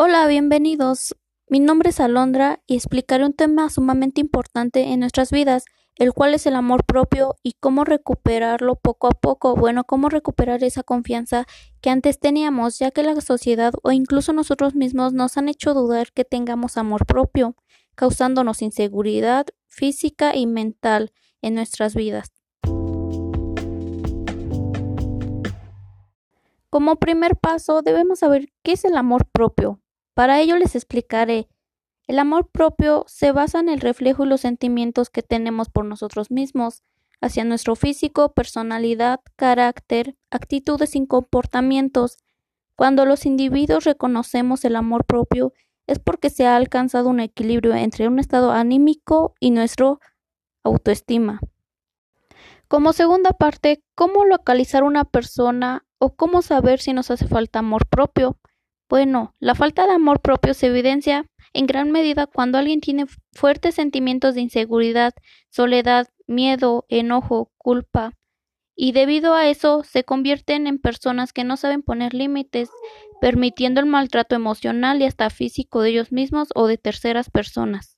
Hola, bienvenidos. Mi nombre es Alondra y explicaré un tema sumamente importante en nuestras vidas, el cual es el amor propio y cómo recuperarlo poco a poco. Bueno, cómo recuperar esa confianza que antes teníamos, ya que la sociedad o incluso nosotros mismos nos han hecho dudar que tengamos amor propio, causándonos inseguridad física y mental en nuestras vidas. Como primer paso, debemos saber qué es el amor propio. Para ello les explicaré. El amor propio se basa en el reflejo y los sentimientos que tenemos por nosotros mismos, hacia nuestro físico, personalidad, carácter, actitudes y comportamientos. Cuando los individuos reconocemos el amor propio, es porque se ha alcanzado un equilibrio entre un estado anímico y nuestro autoestima. Como segunda parte, ¿cómo localizar una persona o cómo saber si nos hace falta amor propio? Bueno, la falta de amor propio se evidencia en gran medida cuando alguien tiene fuertes sentimientos de inseguridad, soledad, miedo, enojo, culpa, y debido a eso se convierten en personas que no saben poner límites, permitiendo el maltrato emocional y hasta físico de ellos mismos o de terceras personas.